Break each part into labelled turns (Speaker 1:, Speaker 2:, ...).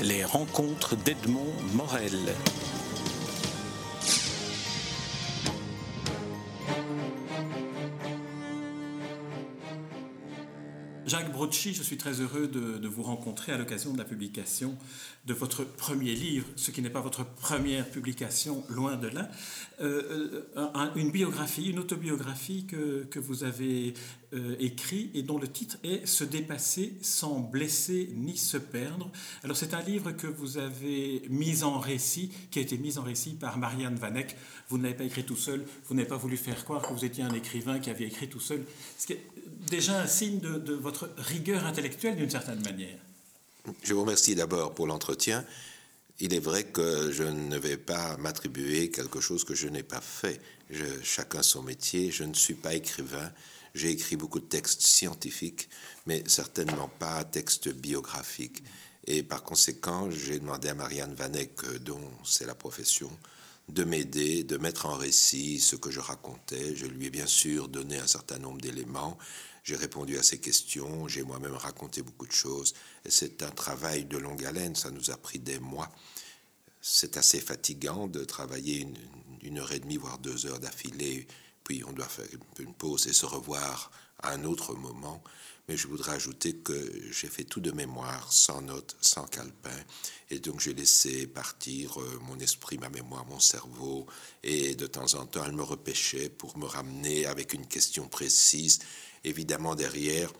Speaker 1: Les rencontres d'Edmond Morel. Jacques Brocci, je suis très heureux de, vous rencontrer à l'occasion de la publication de votre premier livre, ce qui n'est pas votre première publication, loin de là, euh, euh, une biographie, une autobiographie que, que vous avez euh, écrit et dont le titre est Se dépasser sans blesser ni se perdre. Alors c'est un livre que vous avez mis en récit, qui a été mis en récit par Marianne Vanek. Vous ne l'avez pas écrit tout seul, vous n'avez pas voulu faire croire que vous étiez un écrivain qui avait écrit tout seul, ce qui est déjà un signe de, votre rigueur intellectuelle d'une certaine manière.
Speaker 2: Je vous remercie d'abord pour l'entretien. Il est vrai que je ne vais pas m'attribuer quelque chose que je n'ai pas fait. Chacun son métier. Je ne suis pas écrivain. J'ai écrit beaucoup de textes scientifiques, mais certainement pas textes biographiques. Et par conséquent, j'ai demandé à Marianne Vanek, dont c'est la profession, de m'aider, de mettre en récit ce que je racontais. Je lui ai bien sûr donné un certain nombre d'éléments. J'ai répondu à ses questions, j'ai moi-même raconté beaucoup de choses. Et c'est un travail de longue haleine, ça nous a pris des mois. C'est assez fatigant de travailler une heure et demie, voire deux heures d'affilée puis on doit faire une pause et se revoir à un autre moment. Mais je voudrais ajouter que j'ai fait tout de mémoire, sans notes, sans calepin. Et donc j'ai laissé partir euh, mon esprit, ma mémoire, mon cerveau. Et de temps en temps, elle me repêchait pour me ramener avec une question précise. Évidemment, derrière,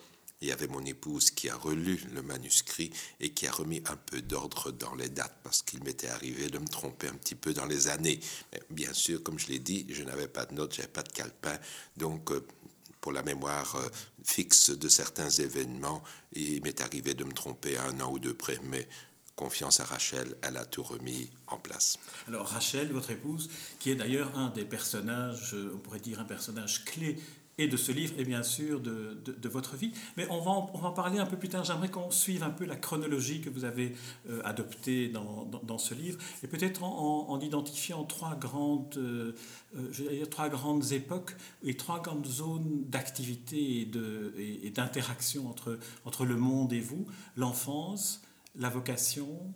Speaker 2: il y avait mon épouse qui a relu le manuscrit et qui a remis un peu d'ordre dans les dates parce qu'il m'était arrivé de me tromper un petit peu dans les années. Bien sûr, comme je l'ai dit, je n'avais pas de notes, j'avais pas de calepin, donc euh, pour la mémoire euh, fixe de certains événements, il m'est arrivé de me tromper un an ou deux près, mais confiance à Rachel, elle a tout remis en place.
Speaker 1: Alors Rachel, votre épouse, qui est d'ailleurs un des personnages, on pourrait dire un personnage clé et de ce livre et bien sûr de, de, votre vie. Mais on va, en, on va en parler un peu plus tard. J'aimerais qu'on suive un peu la chronologie que vous avez euh, adoptée dans, dans, ce livre et peut-être en, en, identifiant trois grandes, euh, euh, trois grandes époques et trois grandes zones d'activité et d'interaction entre, entre le monde et vous, l'enfance, la vocation,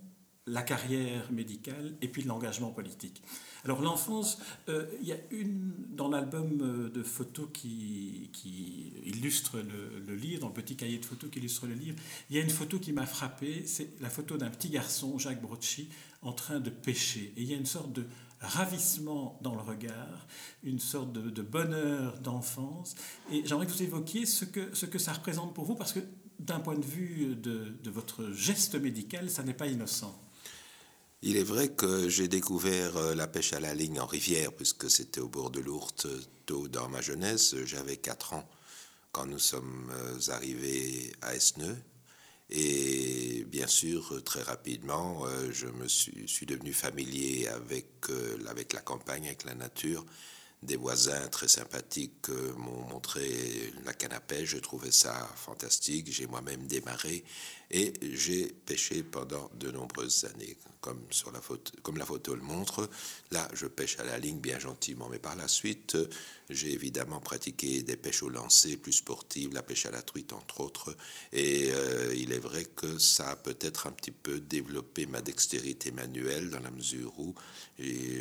Speaker 1: la carrière médicale et puis l'engagement politique. Alors l'enfance, euh, il y a une dans l'album euh, de photos qui, illustre le, livre, dans le petit cahier de photos qui illustre le livre, il y a une photo qui m'a frappé, c'est la photo d'un petit garçon, Jacques Brocci, en train de pêcher. Et il y a une sorte de ravissement dans le regard, une sorte de, bonheur d'enfance. Et j'aimerais que vous évoquiez ce que, ce que ça représente pour vous, parce que d'un point de vue de votre geste médical, ça n'est pas innocent.
Speaker 2: Il est vrai que j'ai découvert euh, la pêche à la ligne en rivière, puisque c'était au bord de l'Ourthe, tôt dans ma jeunesse. J'avais 4 ans quand nous sommes euh, arrivés à Esneux. Et bien sûr, très rapidement, euh, je me suis, suis devenu familier avec, avec la campagne, avec la nature. Des voisins très sympathiques m'ont montré la canne à pêche. Je trouvais ça fantastique. J'ai moi-même démarré et j'ai pêché pendant de nombreuses années, comme, sur la photo, le montre. Là, je pêche à la ligne bien gentiment, mais par la suite, j'ai évidemment pratiqué des pêches au lancer plus sportives, la pêche à la truite entre autres. Et euh, il est vrai que ça a peut-être un petit peu développé ma dextérité manuelle dans la mesure où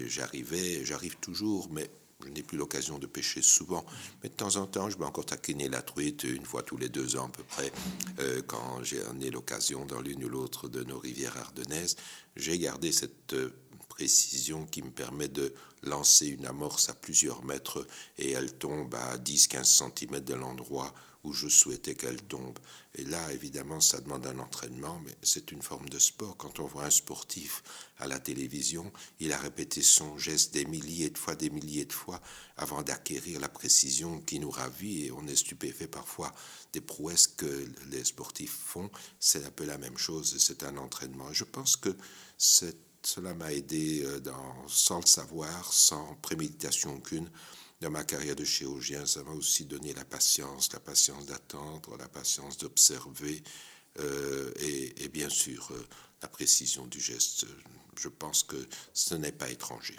Speaker 2: j'arrivais, j'arrive toujours, mais je n'ai plus l'occasion de pêcher souvent, mais de temps en temps, je vais encore taquiner la truite une fois tous les deux ans à peu près, euh, quand j'en ai l'occasion dans l'une ou l'autre de nos rivières ardennaises. J'ai gardé cette euh, précision qui me permet de lancer une amorce à plusieurs mètres et elle tombe à 10-15 cm de l'endroit où je souhaitais qu'elle tombe. Et là, évidemment, ça demande un entraînement, mais c'est une forme de sport. Quand on voit un sportif à la télévision, il a répété son geste des milliers de fois, des milliers de fois, avant d'acquérir la précision qui nous ravit, et on est stupéfait parfois des prouesses que les sportifs font. C'est un peu la même chose, c'est un entraînement. Je pense que cela m'a aidé euh, dans, sans le savoir, sans préméditation aucune, dans ma carrière de chirurgien, ça m'a aussi donné la patience, la patience d'attendre, la patience d'observer euh, et, bien sûr euh, la précision du geste. Je pense que ce n'est pas étranger.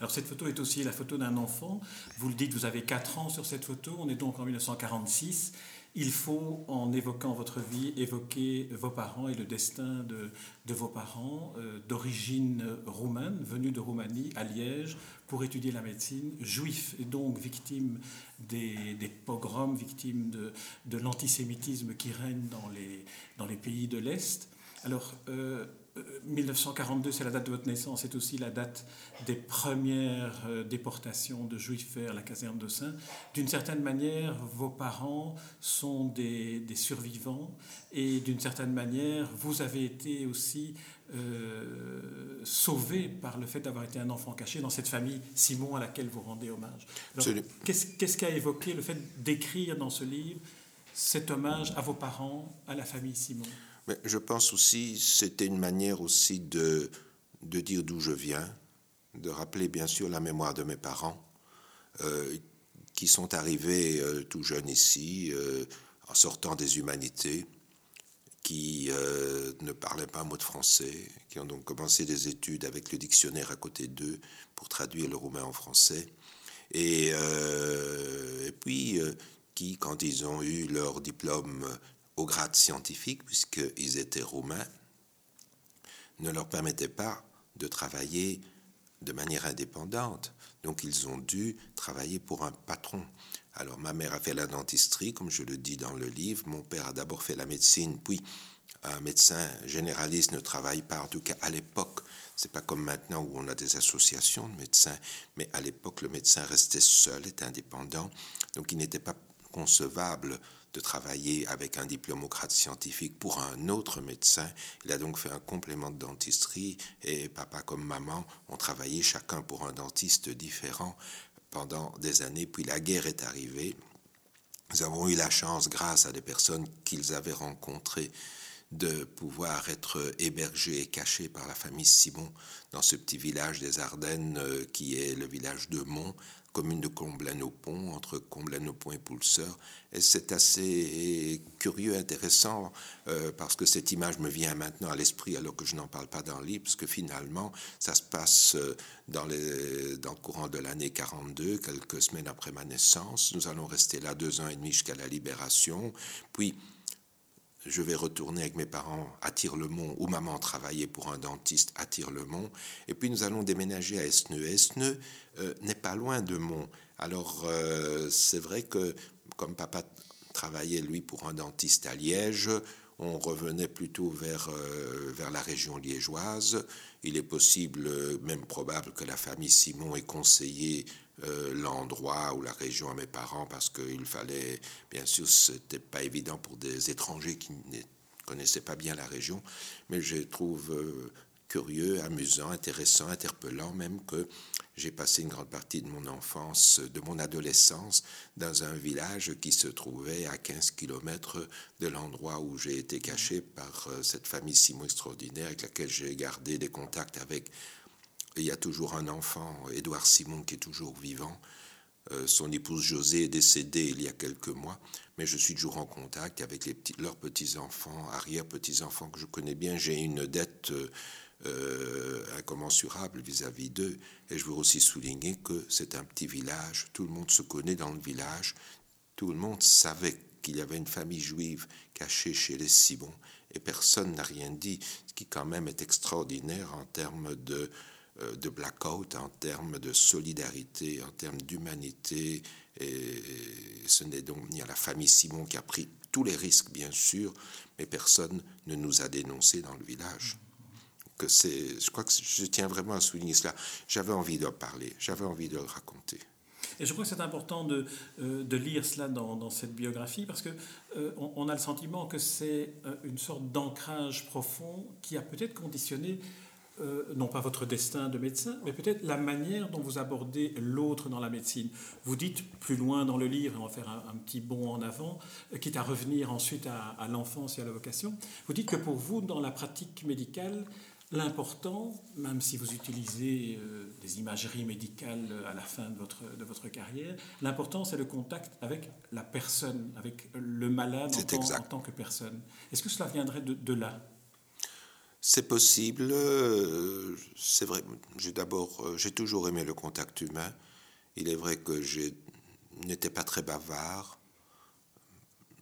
Speaker 1: Alors cette photo est aussi la photo d'un enfant. Vous le dites, vous avez 4 ans sur cette photo. On est donc en 1946. il faut, en évoquant votre vie, évoquer vos parents et le destin de, vos parents euh, d'origine roumaine, venus de Roumanie, à Liège, pour étudier la médecine, juifs et donc victimes des, pogroms, victimes de, l'antisémitisme qui règne dans les, dans les pays de l'Est. Alors, euh, 1942, c'est la date de votre naissance, c'est aussi la date des premières euh, déportations de juifs vers la caserne de Saint. D'une certaine manière, vos parents sont des, survivants et d'une certaine manière, vous avez été aussi euh, sauvé par le fait d'avoir été un enfant caché dans cette famille Simon à laquelle vous rendez hommage. Qu'est-ce qu'a évoqué le fait d'écrire dans ce livre cet hommage à vos parents, à la famille Simon?
Speaker 2: Mais je pense aussi, c'était une manière aussi de, de dire d'où je viens, de rappeler bien sûr la mémoire de mes parents, euh, qui sont arrivés euh, tout jeunes ici, en sortant des humanités, qui ne parlaient pas un mot de français, qui ont donc commencé des études avec le dictionnaire à côté d'eux pour traduire le roumain en français, et, et puis qui, quand ils ont eu leur diplôme au grade scientifique, puisqu'ils étaient roumains, ne leur permettait pas de travailler de manière indépendante. Donc ils ont dû travailler pour un patron. Alors ma mère a fait la dentisterie, comme je le dis dans le livre. Mon père a d'abord fait la médecine, puis un médecin généraliste ne travaille pas, en tout cas à l'époque. C'est pas comme maintenant où on a des associations de médecins, mais à l'époque le médecin restait seul, était indépendant, donc il n'était pas concevable de travailler avec un diplôme au grade scientifique pour un autre médecin. Il a donc fait un complément de dentisterie et papa comme maman ont travaillé chacun pour un dentiste différent pendant des années. Puis la guerre est arrivée. Nous avons eu la chance, grâce à des personnes qu'ils avaient rencontrées, de pouvoir être hébergés et cachés par la famille Simon dans ce petit village des Ardennes euh, qui est le village de Mont, commune de Comblain-au-Pont, entre Comblain-au-Pont et Poulseur. Et c'est assez curieux, intéressant, euh, parce que cette image me vient maintenant à l'esprit alors que je n'en parle pas dans le livre, parce que finalement, ça se passe euh, dans, les, dans le courant de l'année 42, quelques semaines après ma naissance. Nous allons rester là deux ans et demi jusqu'à la libération. Puis, je vais retourner avec mes parents à Tire-le-Mont, où maman travaillait pour un dentiste à Tire-le-Mont. Et puis nous allons déménager à Esneux. Esneux euh, n'est pas loin de Mont. Alors euh, c'est vrai que comme papa travaillait lui pour un dentiste à Liège, on revenait plutôt vers, euh, vers la région liégeoise. Il est possible, même probable, que la famille Simon ait conseillé euh, l'endroit ou la région à mes parents parce qu'il fallait, bien sûr, c'était pas évident pour des étrangers qui ne connaissaient pas bien la région, mais je trouve euh, curieux, amusant, intéressant, interpellant même que j'ai passé une grande partie de mon enfance, de mon adolescence, dans un village qui se trouvait à 15 kilomètres de l'endroit où j'ai été caché par euh, cette famille Simon extraordinaire avec laquelle j'ai gardé des contacts avec il y a toujours un enfant, Édouard Simon, qui est toujours vivant. Euh, son épouse José est décédée il y a quelques mois, mais je suis toujours en contact avec leurs petits-enfants, arrière-petits-enfants que je connais bien. J'ai une dette euh, incommensurable vis-à-vis d'eux. Et je veux aussi souligner que c'est un petit village, tout le monde se connaît dans le village, tout le monde savait qu'il y avait une famille juive cachée chez les Simons, et personne n'a rien dit, ce qui quand même est extraordinaire en termes de euh, de blackout en termes de solidarité, en termes d'humanité. Et ce n'est donc ni à la famille Simon qui a pris tous les risques, bien sûr, mais personne ne nous a dénoncé dans le village. Que c'est, je crois que je tiens vraiment à souligner cela. J'avais envie de parler, j'avais envie de le raconter.
Speaker 1: Et je crois que c'est important de, euh, de, lire cela dans, cette biographie parce que euh, on, a le sentiment que c'est une sorte d'ancrage profond qui a peut-être conditionné euh, non pas votre destin de médecin, mais peut-être la manière dont vous abordez l'autre dans la médecine. Vous dites plus loin dans le livre, et on va faire un, petit bond en avant, euh, quitte à revenir ensuite à, l'enfance et à la vocation, vous dites que pour vous, dans la pratique médicale, l'important, même si vous utilisez euh, des imageries médicales à la fin de votre, de votre carrière, l'important c'est le contact avec la personne, avec le malade en tant, que personne. Est-ce que cela viendrait de là?
Speaker 2: C'est possible. Euh, c'est vrai. J'ai d'abord, euh, j'ai toujours aimé le contact humain. Il est vrai que je n'étais pas très bavard.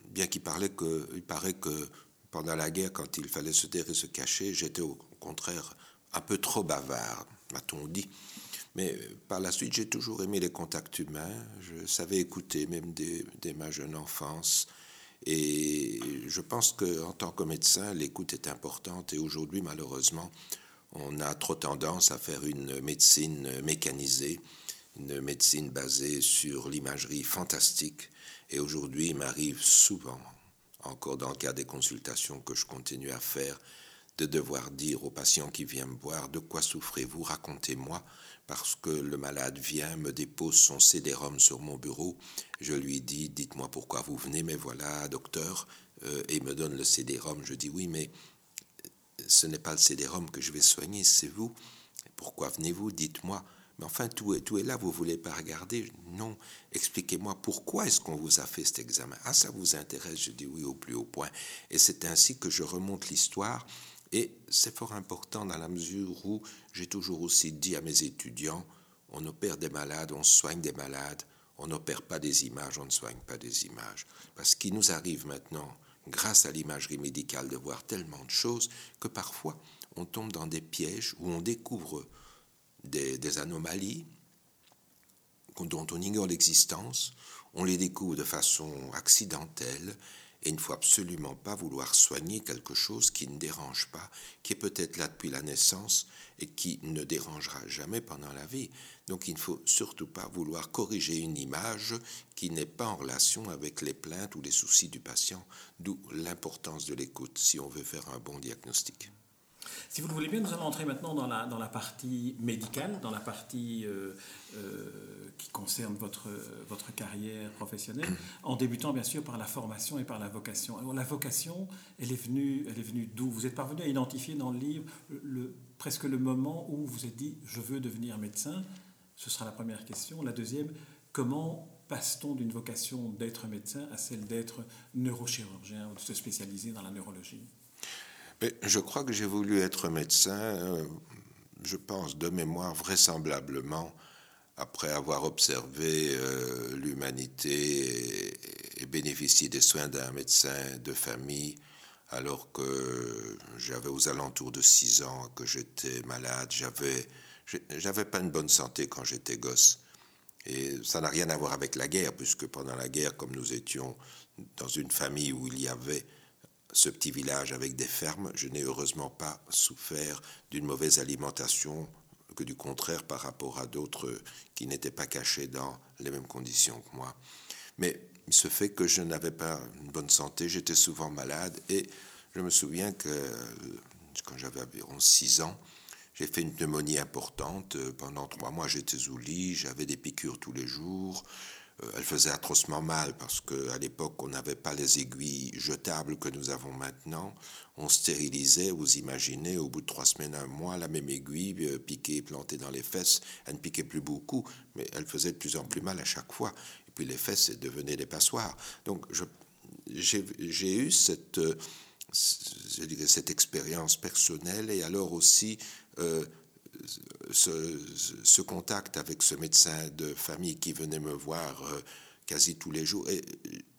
Speaker 2: bien qu'il parlait que, il paraît que pendant la guerre, quand il fallait se taire et se cacher, j'étais au contraire un peu trop bavard, m'a-t-on dit. Mais par la suite, j'ai toujours aimé les contacts humains. Je savais écouter, même dès ma jeune enfance. Et je pense qu'en tant que médecin, l'écoute est importante. Et aujourd'hui, malheureusement, on a trop tendance à faire une médecine mécanisée, une médecine basée sur l'imagerie fantastique. Et aujourd'hui, il m'arrive souvent, encore dans le cas des consultations que je continue à faire, de devoir dire aux patients qui viennent me voir de quoi souffrez-vous, racontez-moi, parce que le malade vient, me dépose son CD-ROM sur mon bureau, je lui dis dites-moi pourquoi vous venez, mais voilà, docteur, euh, et me donne le CD-ROM, je dis oui, mais ce n'est pas le CD-ROM que je vais soigner, c'est vous. Pourquoi venez-vous? Dites-moi. Mais enfin, tout est, tout est là, vous ne voulez pas regarder? Non, expliquez-moi pourquoi est-ce qu'on vous a fait cet examen? Ah, ça vous intéresse? Je dis oui au plus haut point. Et c'est ainsi que je remonte l'histoire. Et c'est fort important dans la mesure où j'ai toujours aussi dit à mes étudiants, on opère des malades, on soigne des malades, on n'opère pas des images, on ne soigne pas des images. Parce qu'il nous arrive maintenant grâce à l'imagerie médicale, de voir tellement de choses que parfois on tombe dans des pièges où on découvre des, anomalies dont on ignore l'existence, on les découvre de façon accidentelle, et il ne faut absolument pas vouloir soigner quelque chose qui ne dérange pas, qui est peut-être là depuis la naissance et qui ne dérangera jamais pendant la vie. Donc il ne faut surtout pas vouloir corriger une image qui n'est pas en relation avec les plaintes ou les soucis du patient, d'où l'importance de l'écoute si on veut faire un bon diagnostic.
Speaker 1: Si vous le voulez bien, nous allons entrer maintenant dans la, dans la partie médicale, dans la partie euh, euh, qui concerne votre, votre carrière professionnelle, en débutant bien sûr par la formation et par la vocation. Alors la vocation, elle est venue, venue d'où? Vous êtes parvenu à identifier dans le livre presque le moment où vous êtes dit je veux devenir médecin. Ce sera la première question. La deuxième, comment passe-t-on d'une vocation d'être médecin à celle d'être neurochirurgien ou de se spécialiser dans la neurologie?
Speaker 2: Je crois que j'ai voulu être médecin, euh, je pense de mémoire vraisemblablement, après avoir observé euh, l'humanité et, bénéficié des soins d'un médecin de famille, alors que j'avais aux alentours de 6 ans, que j'étais malade, j'avais, j'avais pas une bonne santé quand j'étais gosse. Et ça n'a rien à voir avec la guerre, puisque pendant la guerre, comme nous étions dans une famille où il y avait ce petit village avec des fermes, je n'ai heureusement pas souffert d'une mauvaise alimentation, que du contraire par rapport à d'autres qui n'étaient pas cachés dans les mêmes conditions que moi. Mais il se fait que je n'avais pas une bonne santé, j'étais souvent malade et je me souviens que quand j'avais environ 6 ans, j'ai fait une pneumonie importante. Pendant trois mois, j'étais au lit, j'avais des piqûres tous les jours, elle faisait atrocement mal parce qu'à l'époque, on n'avait pas les aiguilles jetables que nous avons maintenant. On stérilisait, vous imaginez, au bout de trois semaines, un mois, la même aiguille euh, piquée, plantée dans les fesses. Elle ne piquait plus beaucoup, mais elle faisait de plus en plus mal à chaque fois. Et puis les fesses devenaient des passoires. Donc j'ai eu euh, cette expérience personnelle et alors aussi ce, contact avec ce médecin de famille qui venait me voir euh, quasi tous les jours. Et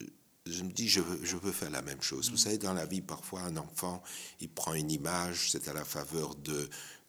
Speaker 2: euh, je me dis, je veux, je veux faire la même chose. Vous mm. savez, dans la vie, parfois, un enfant, il prend une image, c'est à la faveur de,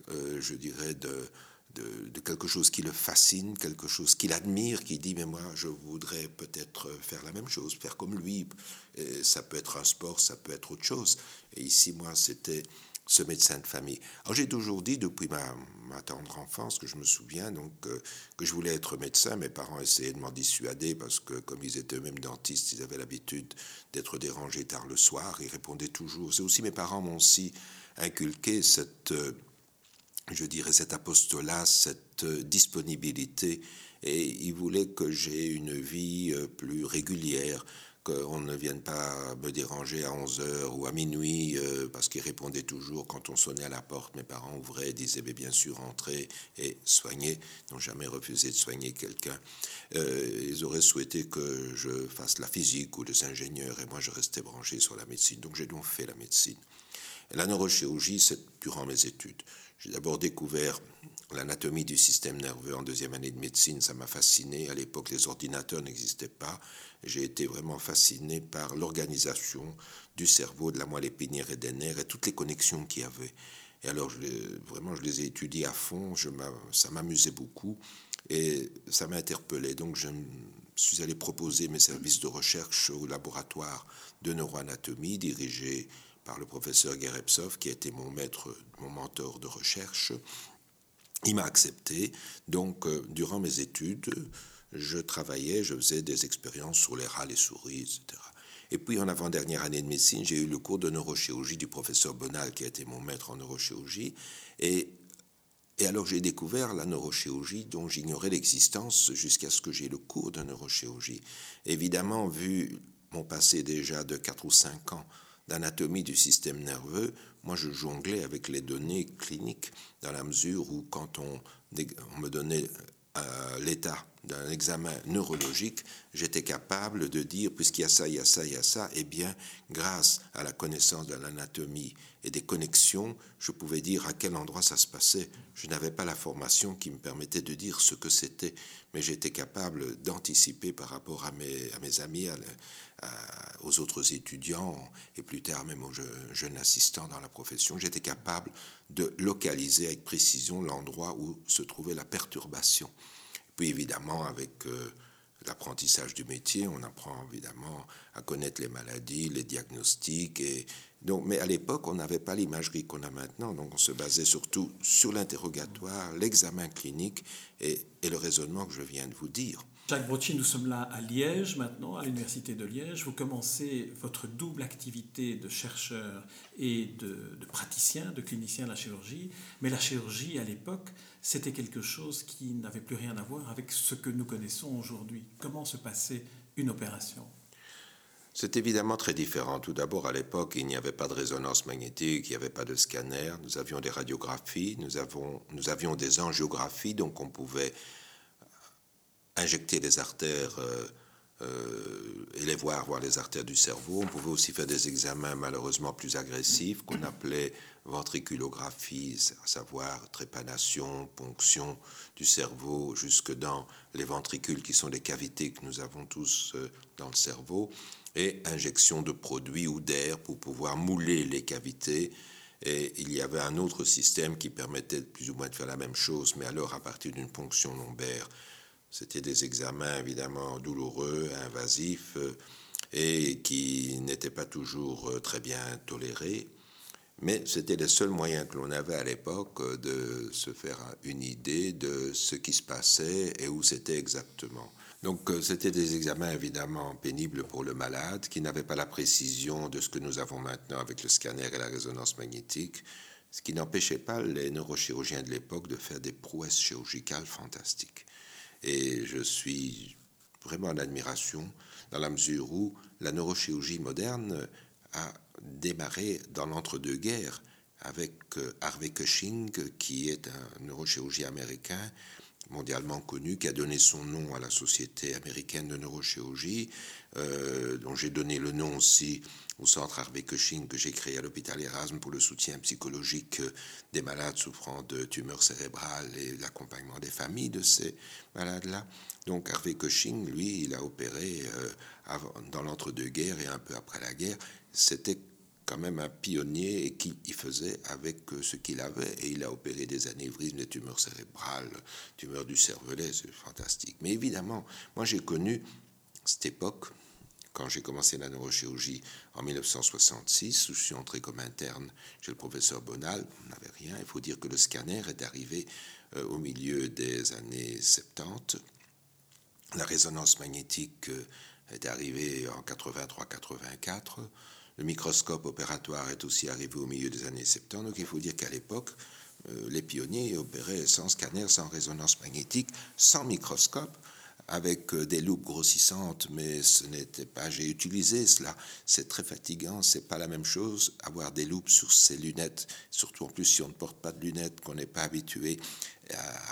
Speaker 2: euh, je dirais, de, de, quelque chose qui le fascine, quelque chose qu'il admire, qui dit, mais moi, je voudrais peut-être faire la même chose, faire comme lui. Et ça peut être un sport, ça peut être autre chose. Et ici, moi, c'était ce médecin de famille. Alors j'ai toujours dit depuis ma, tendre enfance que je me souviens donc euh, que je voulais être médecin. Mes parents essayaient de m'en dissuader parce que comme ils étaient eux-mêmes dentistes, ils avaient l'habitude d'être dérangés tard le soir. Ils répondaient toujours. C'est aussi mes parents m'ont aussi inculqué cette, euh, je dirais, cet apostolat, cette euh, disponibilité. Et ils voulaient que j'ai une vie plus régulière qu'on ne vienne pas me déranger à 11h ou à minuit, euh, parce qu'ils répondaient toujours quand on sonnait à la porte. Mes parents ouvraient, disaient bien sûr entrez et soignez, n'ont jamais refusé de soigner quelqu'un. Euh, ils auraient souhaité que je fasse la physique ou des ingénieurs, et moi je restais branché sur la médecine. Donc j'ai donc fait la médecine. La neurochirurgie, c'est durant mes études. J'ai d'abord découvert l'anatomie du système nerveux en deuxième année de médecine, ça m'a fasciné. À l'époque, les ordinateurs n'existaient pas. J'ai été vraiment fasciné par l'organisation du cerveau, de la moelle épinière et des nerfs et toutes les connexions qu'il y avait. Et alors, vraiment, je les ai étudiés à fond. Ça m'amusait beaucoup et ça m'a interpellé. Donc, je suis allé proposer mes services de recherche au laboratoire de neuroanatomie dirigé par le professeur Gerepsov, qui était mon maître, mon mentor de recherche. Il m'a accepté. Donc, euh, durant mes études, je travaillais, je faisais des expériences sur les rats, les souris, etc. Et puis, en avant-dernière année de médecine, j'ai eu le cours de neurochirurgie du professeur Bonal, qui a été mon maître en neurochirurgie. Et, et alors, j'ai découvert la neurochirurgie dont j'ignorais l'existence jusqu'à ce que j'ai le cours de neurochirurgie. Évidemment, vu mon passé déjà de 4 ou 5 ans d'anatomie du système nerveux, moi je jonglais avec les données cliniques dans la mesure où quand on, me donnait euh, l'état d'un examen neurologique, j'étais capable de dire, puisqu'il y a ça, il y a ça, il y a ça, eh bien, grâce à la connaissance de l'anatomie et des connexions, je pouvais dire à quel endroit ça se passait. Je n'avais pas la formation qui me permettait de dire ce que c'était, mais j'étais capable d'anticiper par rapport à mes, à mes amis, aux autres étudiants et plus tard même aux jeunes assistants dans la profession. J'étais capable de localiser avec précision l'endroit où se trouvait la perturbation. Puis évidemment, avec euh, l'apprentissage du métier, on apprend évidemment à connaître les maladies, les diagnostics. Et donc, mais à l'époque, on n'avait pas l'imagerie qu'on a maintenant, donc on se basait surtout sur l'interrogatoire, l'examen clinique et, et le raisonnement que je viens de vous dire.
Speaker 1: Jacques Brocci, nous sommes là à Liège maintenant, à l'Université de Liège. Vous commencez votre double activité de chercheur et de, praticien, de clinicien de la chirurgie. Mais la chirurgie, à l'époque, c'était quelque chose qui n'avait plus rien à voir avec ce que nous connaissons aujourd'hui. Comment se passait une opération?
Speaker 2: C'est évidemment très différent. Tout d'abord, à l'époque, il n'y avait pas de résonance magnétique, il n'y avait pas de scanner, nous avions des radiographies, nous, avons, nous avions des angiographies, donc on pouvait injecter les artères euh, euh, et les voir, voir les artères du cerveau. On pouvait aussi faire des examens malheureusement plus agressifs qu'on appelait ventriculographie, à savoir trépanation, ponction du cerveau jusque dans les ventricules qui sont les cavités que nous avons tous euh, dans le cerveau, et injection de produits ou d'air pour pouvoir mouler les cavités. Et il y avait un autre système qui permettait plus ou moins de faire la même chose, mais alors à partir d'une ponction lombaire c'était des examens évidemment douloureux, invasifs euh, et qui n'étaient pas toujours euh, très bien tolérés. Mais c'était le seul moyen que l'on avait à l'époque euh, de se faire une idée de ce qui se passait et où c'était exactement. Donc c'était des examens évidemment pénibles pour le malade, qui n'avaient pas la précision de ce que nous avons maintenant avec le scanner et la résonance magnétique, ce qui n'empêchait pas les neurochirurgiens de l'époque de faire des prouesses chirurgicales fantastiques. Et je suis vraiment en admiration dans la mesure où la neurochirurgie moderne a démarré dans l'entre-deux-guerres avec euh, Harvey Cushing, qui est un neurochirurgien américain mondialement connu, qui a donné son nom à la Société américaine de neurochirurgie, euh, dont j'ai donné le nom aussi au centre Harvey Cushing que j'ai créé à l'hôpital Erasme pour le soutien psychologique des malades souffrant de tumeurs cérébrales et l'accompagnement des familles de ces malades-là. Donc Harvey Cushing, lui, il a opéré euh, dans l'entre-deux-guerres et un peu après la guerre. C'était quand même un pionnier et qui y faisait avec euh, ce qu'il avait. Et il a opéré des anévrismes, des tumeurs cérébrales, tumeurs du cervelet, c'est fantastique. Mais évidemment, moi j'ai connu cette époque quand j'ai commencé la neurochirurgie en 1966, où je suis entré comme interne chez le professeur Bonal, on n'avait rien. Il faut dire que le scanner est arrivé euh, au milieu des années 70. La résonance magnétique euh, est arrivée en 83-84. Le microscope opératoire est aussi arrivé au milieu des années 70. Donc il faut dire qu'à l'époque, euh, les pionniers opéraient sans scanner, sans résonance magnétique, sans microscope avec euh, des loupes grossissantes, mais ce n'était pas. J'ai utilisé cela. C'est très fatigant. C'est pas la même chose avoir des loupes sur ses lunettes, surtout en plus si on ne porte pas de lunettes, qu'on n'est pas habitué.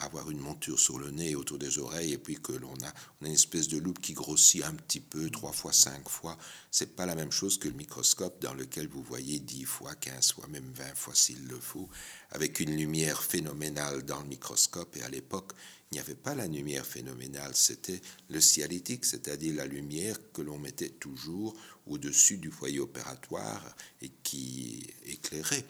Speaker 2: Avoir une monture sur le nez autour des oreilles et puis que l'on a, une espèce de loupe qui grossit un petit peu, trois fois, cinq fois. C'est pas la même chose que le microscope dans lequel vous voyez dix fois, quinze fois, même vingt fois s'il le faut, avec une lumière phénoménale dans le microscope. Et à l'époque, il n'y avait pas la lumière phénoménale, c'était le cialytique, c'est-à-dire la lumière que l'on mettait toujours au-dessus du foyer opératoire et qui éclairait.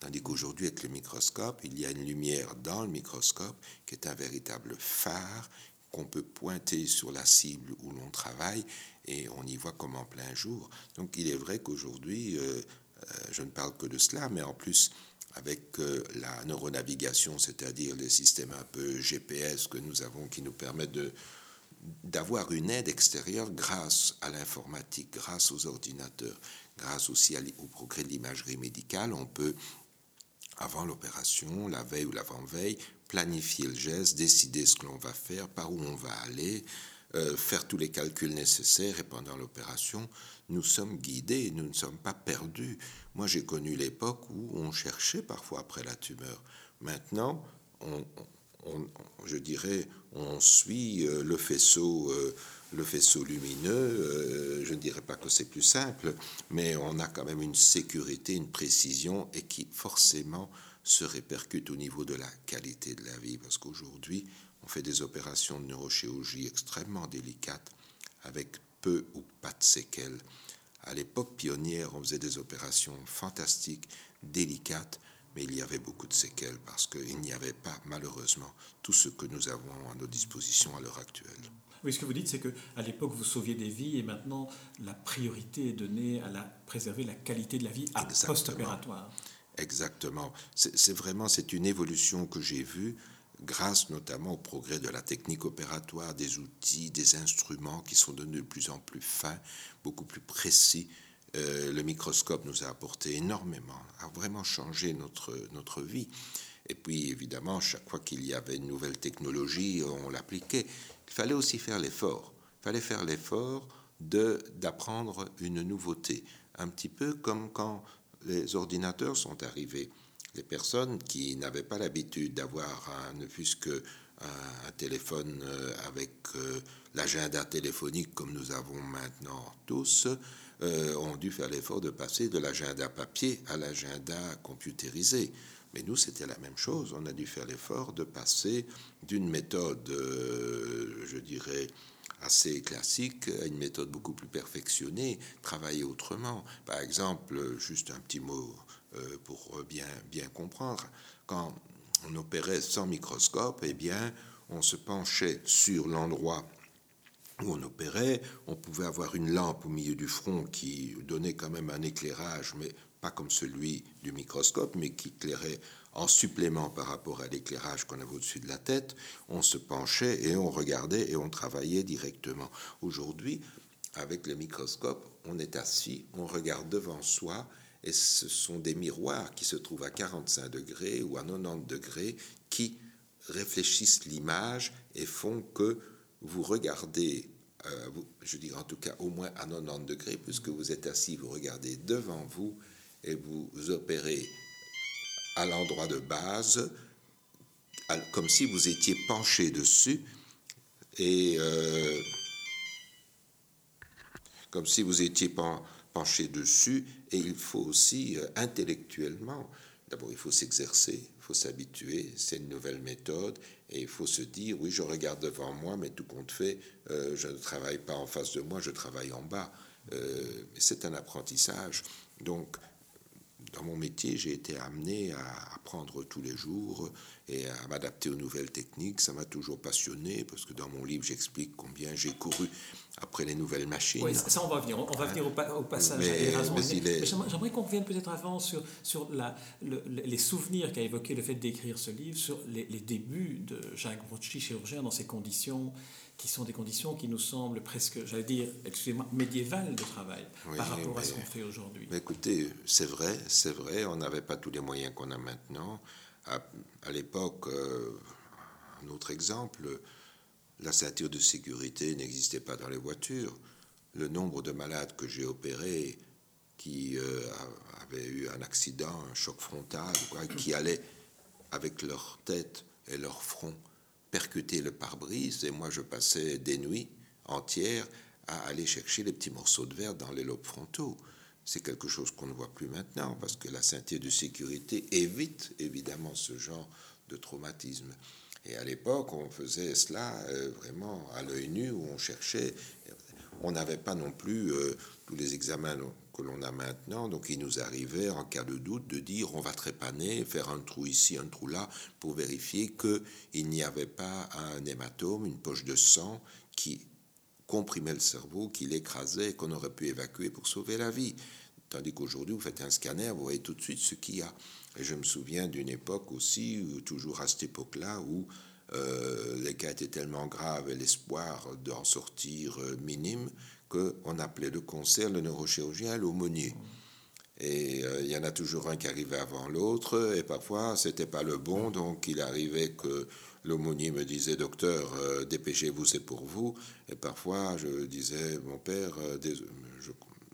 Speaker 2: Tandis qu'aujourd'hui, avec le microscope, il y a une lumière dans le microscope qui est un véritable phare qu'on peut pointer sur la cible où l'on travaille et on y voit comme en plein jour. Donc il est vrai qu'aujourd'hui, euh, euh, je ne parle que de cela, mais en plus, avec euh, la neuronavigation, c'est-à-dire les systèmes un peu GPS que nous avons qui nous permettent de, d'avoir une aide extérieure grâce à l'informatique, grâce aux ordinateurs, grâce aussi au progrès de l'imagerie médicale, on peut avant l'opération, la veille ou l'avant-veille, planifier le geste, décider ce que l'on va faire, par où on va aller, euh, faire tous les calculs nécessaires et pendant l'opération, nous sommes guidés, nous ne sommes pas perdus. Moi, j'ai connu l'époque où on cherchait parfois après la tumeur. Maintenant, je dirais, on suit euh, le faisceau. Euh, le faisceau lumineux, euh, je ne dirais pas que c'est plus simple, mais on a quand même une sécurité, une précision, et qui forcément se répercute au niveau de la qualité de la vie, parce qu'aujourd'hui, on fait des opérations de neurochirurgie extrêmement délicates, avec peu ou pas de séquelles. À l'époque pionnière, on faisait des opérations fantastiques, délicates, mais il y avait beaucoup de séquelles parce qu'il n'y avait pas, malheureusement, tout ce que nous avons à nos dispositions à l'heure actuelle.
Speaker 1: Oui, ce que vous dites, c'est qu'à l'époque, vous sauviez des vies et maintenant, la priorité est donnée à la, préserver la qualité de la vie à post-opératoire.
Speaker 2: Exactement. C'est vraiment c'est une évolution que j'ai vue grâce notamment au progrès de la technique opératoire, des outils, des instruments qui sont devenus de plus en plus fins, beaucoup plus précis. Euh, le microscope nous a apporté énormément, a vraiment changé notre, notre vie. Et puis évidemment, chaque fois qu'il y avait une nouvelle technologie, on l'appliquait. Il fallait aussi faire l'effort. Il fallait faire l'effort d'apprendre une nouveauté, un petit peu comme quand les ordinateurs sont arrivés. Les personnes qui n'avaient pas l'habitude d'avoir ne fût-ce que un, téléphone euh, avec euh, l'agenda téléphonique comme nous avons maintenant tous, euh, ont dû faire l'effort de passer de l'agenda papier à l'agenda computérisé. Mais nous, c'était la même chose. On a dû faire l'effort de passer d'une méthode, euh, je dirais, assez classique à une méthode beaucoup plus perfectionnée, travailler autrement. Par exemple, juste un petit mot euh, pour bien, bien comprendre, quand on opérait sans microscope, eh bien, on se penchait sur l'endroit où on opérait, on pouvait avoir une lampe au milieu du front qui donnait quand même un éclairage, mais pas comme celui du microscope, mais qui éclairait en supplément par rapport à l'éclairage qu'on avait au-dessus de la tête, on se penchait et on regardait et on travaillait directement. Aujourd'hui, avec le microscope, on est assis, on regarde devant soi et ce sont des miroirs qui se trouvent à 45 degrés ou à 90 degrés qui réfléchissent l'image et font que vous regardez, euh, je dirais en tout cas au moins à 90 degrés, puisque vous êtes assis, vous regardez devant vous et vous opérez à l'endroit de base, comme si vous étiez penché dessus, et euh, comme si vous étiez penché dessus, et il faut aussi euh, intellectuellement, d'abord il faut s'exercer, il faut s'habituer, c'est une nouvelle méthode, et il faut se dire, oui, je regarde devant moi, mais tout compte fait, euh, je ne travaille pas en face de moi, je travaille en bas. c'est un apprentissage. Donc, dans mon métier, j'ai été amené à apprendre tous les jours et à m'adapter aux nouvelles techniques. Ça m'a toujours passionné parce que dans mon livre, j'explique combien j'ai couru après les nouvelles machines.
Speaker 1: Oui, ça, on va venir. On va venir au, passage. J'aimerais qu'on revienne peut-être avant sur, sur la, les souvenirs qu'a évoqué le fait d'écrire ce livre, sur les, débuts de Jacques Brocci, chirurgien, dans ces conditions qui sont des conditions qui nous semblent presque, j'allais dire, excusez-moi, médiévales de travail par rapport à ce qu'on fait aujourd'hui.
Speaker 2: Écoutez, c'est vrai, c'est vrai, on n'avait pas tous les moyens qu'on a maintenant. À, l'époque, euh, un autre exemple, la ceinture de sécurité n'existait pas dans les voitures. Le nombre de malades que j'ai opérés qui euh, avaient eu un accident, un choc frontal, qui allaient avec leur tête et leur front percuter le pare-brise. Et moi, je passais des nuits entières à aller chercher les petits morceaux de verre dans les lobes frontaux. C'est quelque chose qu'on ne voit plus maintenant parce que la ceinture de sécurité évite évidemment ce genre de traumatisme. Et à l'époque, on faisait cela euh, vraiment à l'œil nu, où on cherchait. On n'avait pas non plus euh, tous les examens que l'on a maintenant, donc il nous arrivait, en cas de doute, de dire on va trépaner, faire un trou ici, un trou là, pour vérifier qu'il n'y avait pas un hématome, une poche de sang qui comprimait le cerveau, qui l'écrasait qu'on aurait pu évacuer pour sauver la vie. Tandis qu'aujourd'hui, vous faites un scanner, vous voyez tout de suite ce qu'il y a. Et je me souviens d'une époque aussi, toujours à cette époque-là, où euh, les cas étaient tellement graves et l'espoir d'en sortir euh, minime qu'on appelait le concert le neurochirurgien l'aumônier. Et euh, il y en a toujours un qui arrivait avant l'autre, et parfois c'était pas le bon, donc il arrivait que l'aumônier me disait Docteur, dépêchez-vous, c'est pour vous. Et parfois je disais Mon père,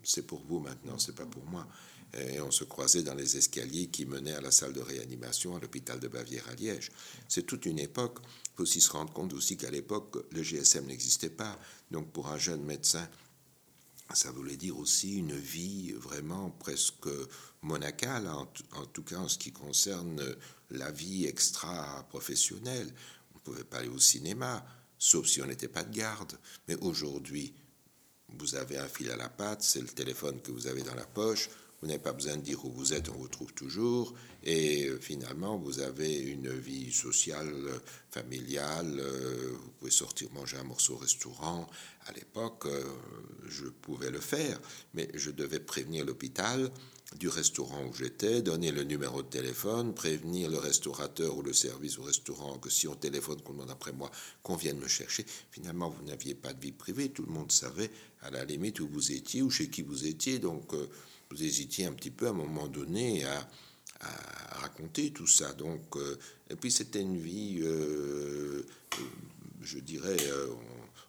Speaker 2: c'est pour vous maintenant, c'est pas pour moi et on se croisait dans les escaliers qui menaient à la salle de réanimation à l'hôpital de Bavière à Liège. C'est toute une époque. Il faut aussi se rendre compte aussi qu'à l'époque, le GSM n'existait pas. Donc pour un jeune médecin, ça voulait dire aussi une vie vraiment presque monacale, en, tout cas en ce qui concerne la vie extra-professionnelle. On ne pouvait pas aller au cinéma, sauf si on n'était pas de garde. Mais aujourd'hui, vous avez un fil à la patte, c'est le téléphone que vous avez dans la poche, vous n'avez pas besoin de dire où vous êtes, on vous trouve toujours. Et euh, finalement, vous avez une vie sociale, familiale. Euh, vous pouvez sortir manger un morceau au restaurant. À l'époque, euh, je pouvais le faire, mais je devais prévenir l'hôpital du restaurant où j'étais, donner le numéro de téléphone, prévenir le restaurateur ou le service au restaurant que si on téléphone qu'on demande après moi, qu'on vienne me chercher. Finalement, vous n'aviez pas de vie privée, tout le monde savait à la limite où vous étiez ou chez qui vous étiez, donc vous hésitiez un petit peu à un moment donné à, raconter tout ça. Donc, euh, et puis c'était une vie, euh, je dirais, euh,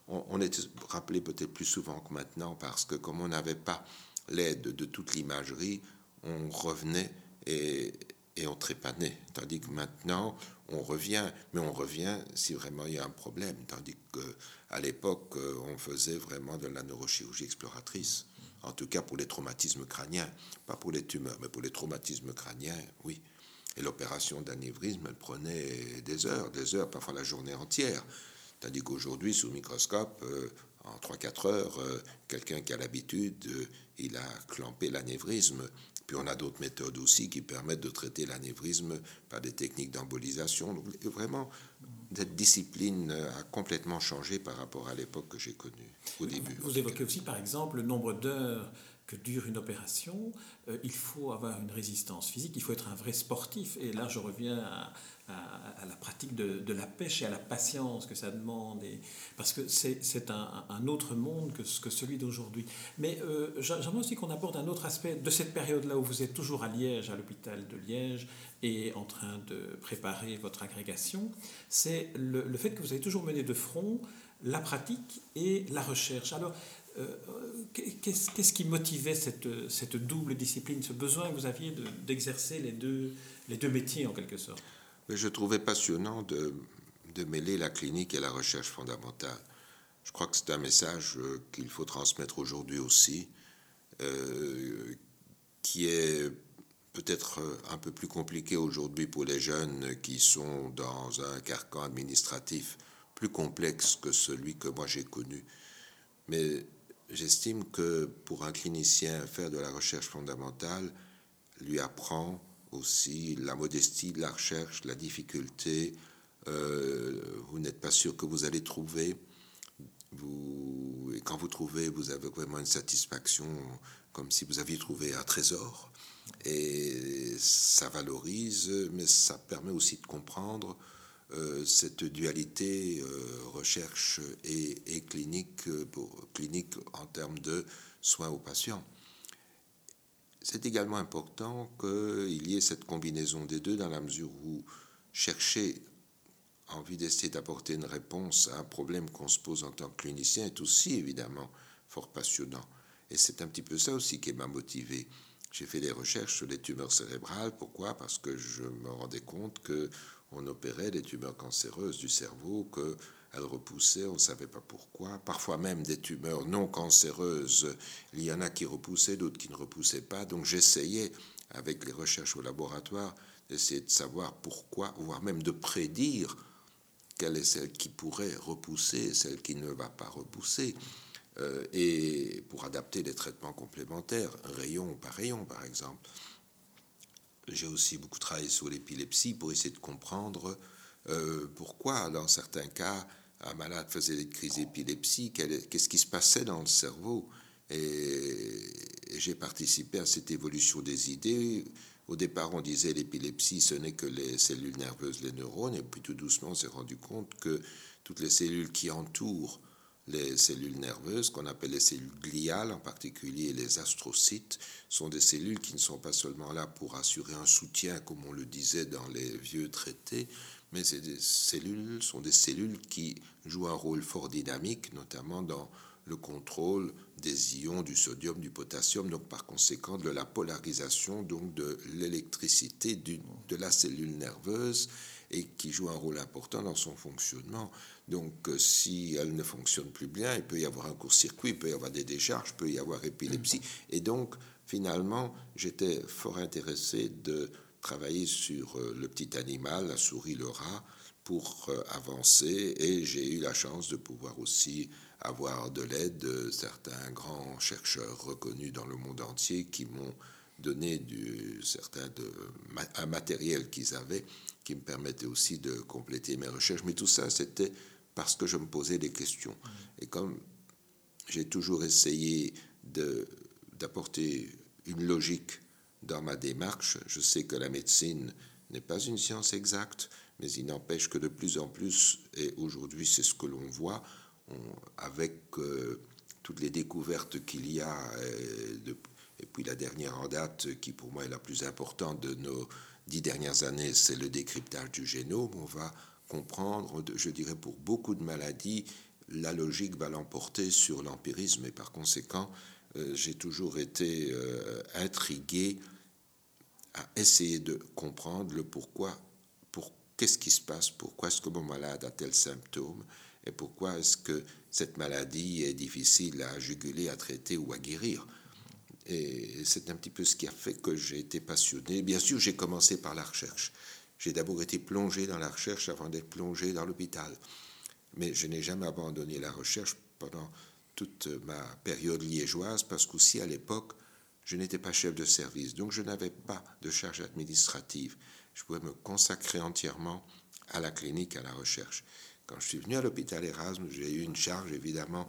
Speaker 2: on, était rappelé peut-être plus souvent que maintenant parce que comme on n'avait pas l'aide de toute l'imagerie, on revenait et, et on trépanait. Tandis que maintenant, on revient, mais on revient si vraiment il y a un problème. Tandis qu'à l'époque, on faisait vraiment de la neurochirurgie exploratrice en tout cas pour les traumatismes crâniens, pas pour les tumeurs, mais pour les traumatismes crâniens, oui. Et l'opération d'anévrisme, elle prenait des heures, des heures, parfois la journée entière. Tandis qu'aujourd'hui, sous microscope, euh, en 3-4 heures, euh, quelqu'un qui a l'habitude, euh, il a clampé l'anévrisme. Puis on a d'autres méthodes aussi qui permettent de traiter l'anévrisme par des techniques d'embolisation. Donc vraiment, cette discipline a complètement changé par rapport à l'époque que j'ai connue au début.
Speaker 1: Vous évoquez aussi par exemple le nombre d'heures que dure une opération. Euh, il faut avoir une résistance physique, il faut être un vrai sportif. Et là, je reviens à, la pratique de, la pêche et à la patience que ça demande, et, parce que c'est un, autre monde que, celui d'aujourd'hui. Mais euh, j'aimerais aussi qu'on aborde un autre aspect de cette période-là où vous êtes toujours à Liège, à l'hôpital de Liège, et en train de préparer votre agrégation, c'est le, fait que vous avez toujours mené de front la pratique et la recherche. Alors, euh, qu'est-ce qui motivait cette, double discipline, ce besoin que vous aviez d'exercer les, deux, métiers en quelque sorte?
Speaker 2: Je trouvais passionnant de, mêler la clinique et la recherche fondamentale. Je crois que c'est un message euh, qu'il faut transmettre aujourd'hui aussi, euh, qui est peut-être un peu plus compliqué aujourd'hui pour les jeunes qui sont dans un carcan administratif plus complexe que celui que moi j'ai connu. Mais j'estime que pour un clinicien, faire de la recherche fondamentale lui apprend aussi la modestie de la recherche, la difficulté. Euh, vous n'êtes pas sûr que vous allez trouver. Et quand vous trouvez, vous avez vraiment une satisfaction comme si vous aviez trouvé un trésor. Et ça valorise, mais ça permet aussi de comprendre euh, cette dualité euh, recherche et, clinique, euh, clinique en termes de soins aux patients. C'est également important qu'il y ait cette combinaison des deux dans la mesure où chercher envie d'essayer d'apporter une réponse à un problème qu'on se pose en tant que clinicien est aussi évidemment fort passionnant. Et c'est un petit peu ça aussi qui m'a motivé. J'ai fait des recherches sur les tumeurs cérébrales. Pourquoi? Parce que je me rendais compte que on opérait des tumeurs cancéreuses du cerveau que elles repoussaient, on ne savait pas pourquoi. Parfois même des tumeurs non cancéreuses, il y en a qui repoussaient, d'autres qui ne repoussaient pas. Donc j'essayais, avec les recherches au laboratoire, d'essayer de savoir pourquoi, voire même de prédire quelle est celle qui pourrait repousser celle qui ne va pas repousser. Euh, et pour adapter les traitements complémentaires, rayon par rayon par exemple. J'ai aussi beaucoup travaillé sur l'épilepsie pour essayer de comprendre euh, pourquoi, dans certains cas, un malade faisait des crises d'épilepsie, qu'est-ce qui se passait dans le cerveau. Et, j'ai participé à cette évolution des idées. Au départ, on disait l'épilepsie, ce n'est que les cellules nerveuses, les neurones, et puis tout doucement, on s'est rendu compte que toutes les cellules qui entourent les cellules nerveuses, qu'on appelle les cellules gliales, en particulier les astrocytes, sont des cellules qui ne sont pas seulement là pour assurer un soutien, comme on le disait dans les vieux traités, mais ces cellules sont des cellules qui jouent un rôle fort dynamique, notamment dans le contrôle des ions du sodium, du potassium, donc par conséquent de la polarisation donc de l'électricité de la cellule nerveuse et qui joue un rôle important dans son fonctionnement. Donc euh, si elle ne fonctionne plus bien, il peut y avoir un court-circuit, il peut y avoir des décharges, il peut y avoir épilepsie. Et donc finalement, j'étais fort intéressé de travailler sur euh, le petit animal, la souris, le rat, pour euh, avancer et j'ai eu la chance de pouvoir aussi avoir de l'aide de certains grands chercheurs reconnus dans le monde entier qui m'ont donné du, certain de, un matériel qu'ils avaient qui me permettait aussi de compléter mes recherches. Mais tout ça, c'était parce que je me posais des questions. Et comme j'ai toujours essayé d'apporter une logique dans ma démarche, je sais que la médecine n'est pas une science exacte, mais il n'empêche que de plus en plus, et aujourd'hui c'est ce que l'on voit, avec euh, toutes les découvertes qu'il y a, et, et, puis la dernière en date, qui pour moi est la plus importante de nos dix dernières années, c'est le décryptage du génome, on va comprendre, je dirais pour beaucoup de maladies, la logique va l'emporter sur l'empirisme, et par conséquent, euh, j'ai toujours été euh, intrigué à essayer de comprendre le pourquoi, pour qu'est-ce qui se passe, pourquoi est-ce que mon malade a tel symptôme, et pourquoi est-ce que cette maladie est difficile à juguler, à traiter ou à guérir. Et c'est un petit peu ce qui a fait que j'ai été passionné. Bien sûr, j'ai commencé par la recherche. J'ai d'abord été plongé dans la recherche avant d'être plongé dans l'hôpital. Mais je n'ai jamais abandonné la recherche pendant toute ma période liégeoise, parce qu'aussi à l'époque, je n'étais pas chef de service, donc je n'avais pas de charge administrative. Je pouvais me consacrer entièrement à la clinique, à la recherche. Quand je suis venu à l'hôpital Erasme, j'ai eu une charge évidemment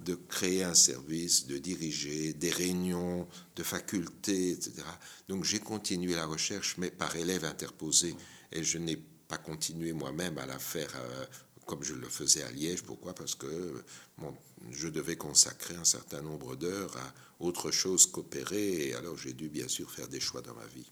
Speaker 2: de créer un service, de diriger des réunions de facultés, etc. Donc j'ai continué la recherche, mais par élève interposé, et je n'ai pas continué moi-même à la faire euh, comme je le faisais à Liège. Pourquoi? Parce que je devais consacrer un certain nombre d'heures à autre chose qu'opérer, et alors j'ai dû bien sûr faire des choix dans ma vie.